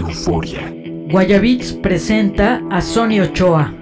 Euforia. Guayabits presenta a Sony Ochoa.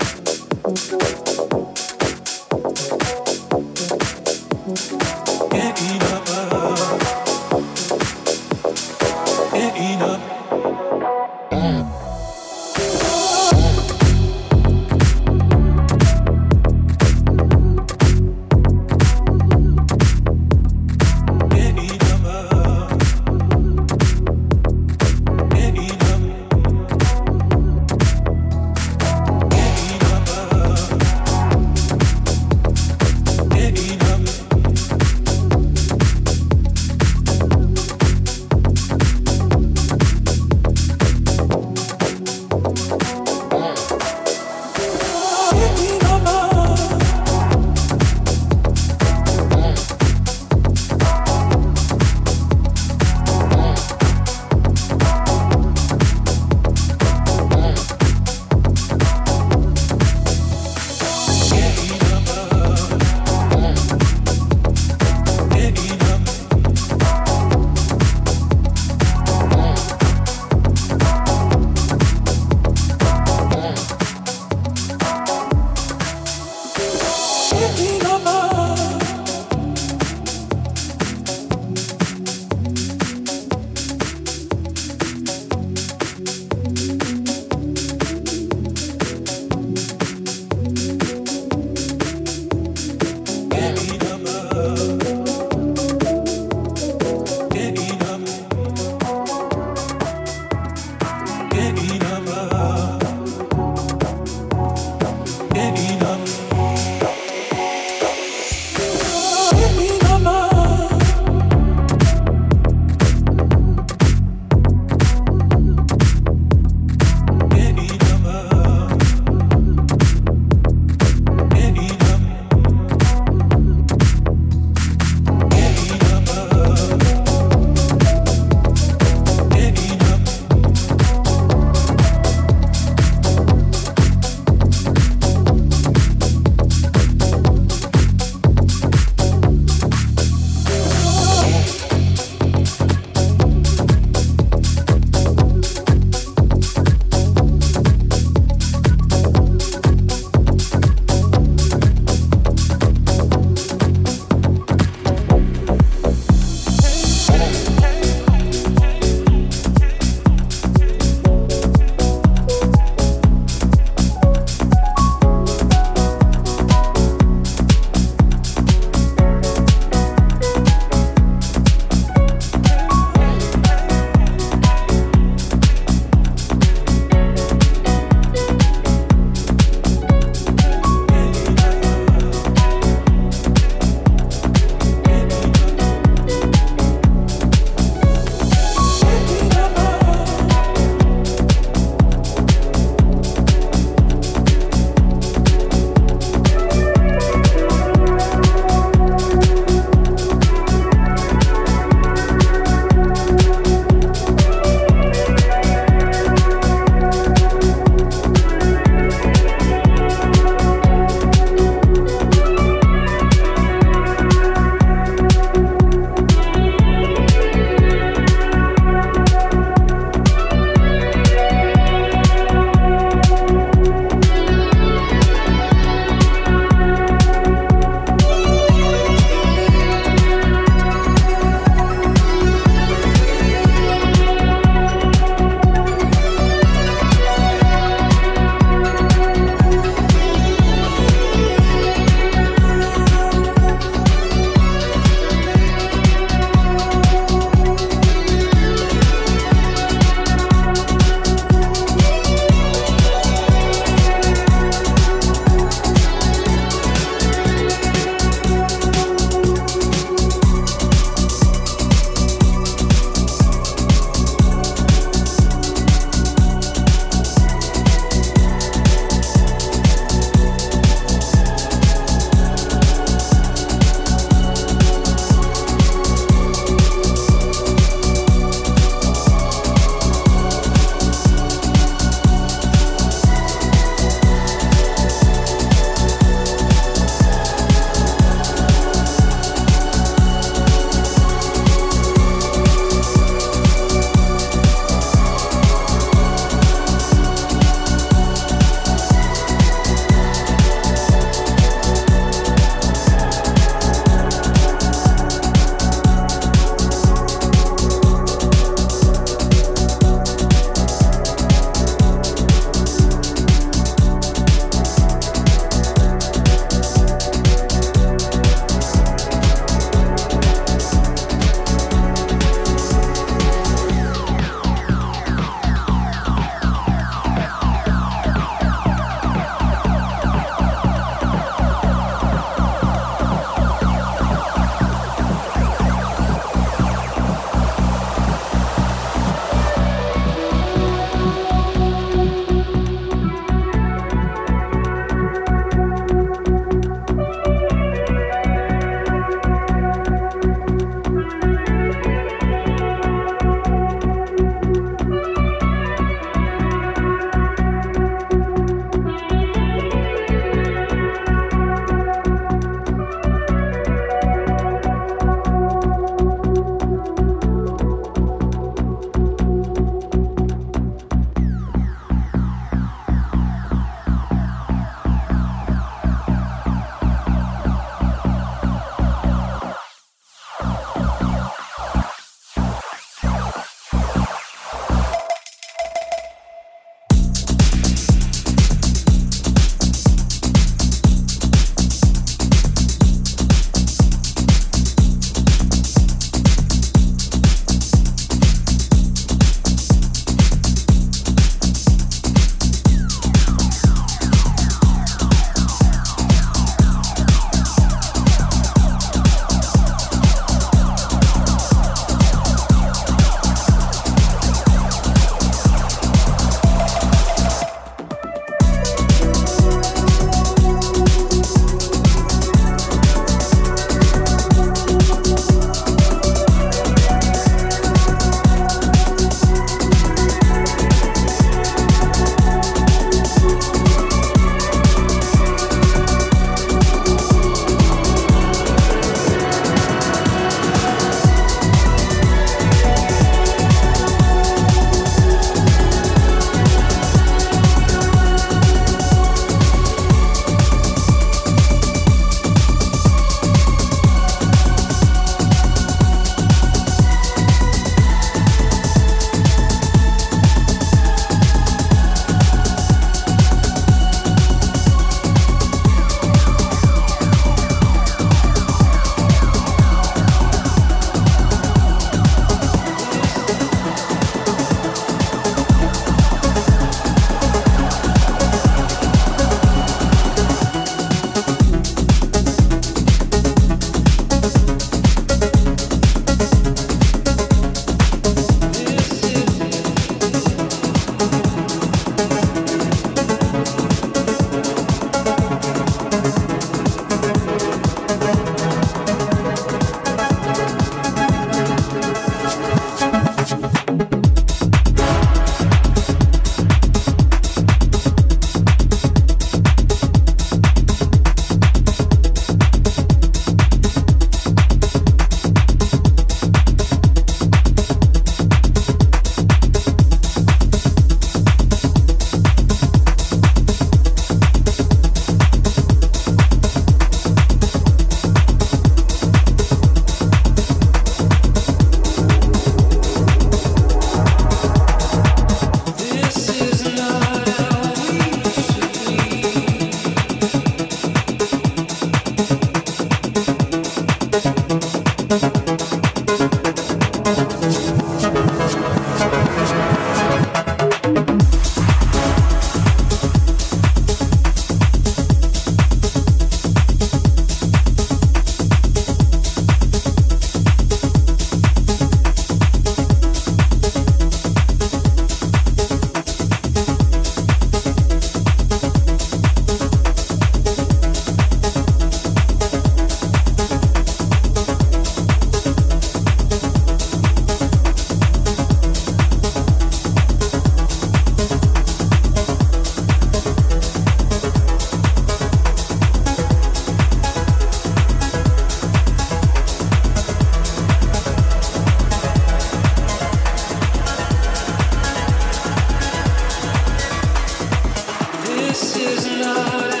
This is not.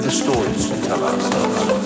The stories we tell ourselves.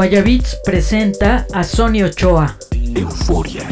Guayabits presenta a Sony Ochoa. Euforia.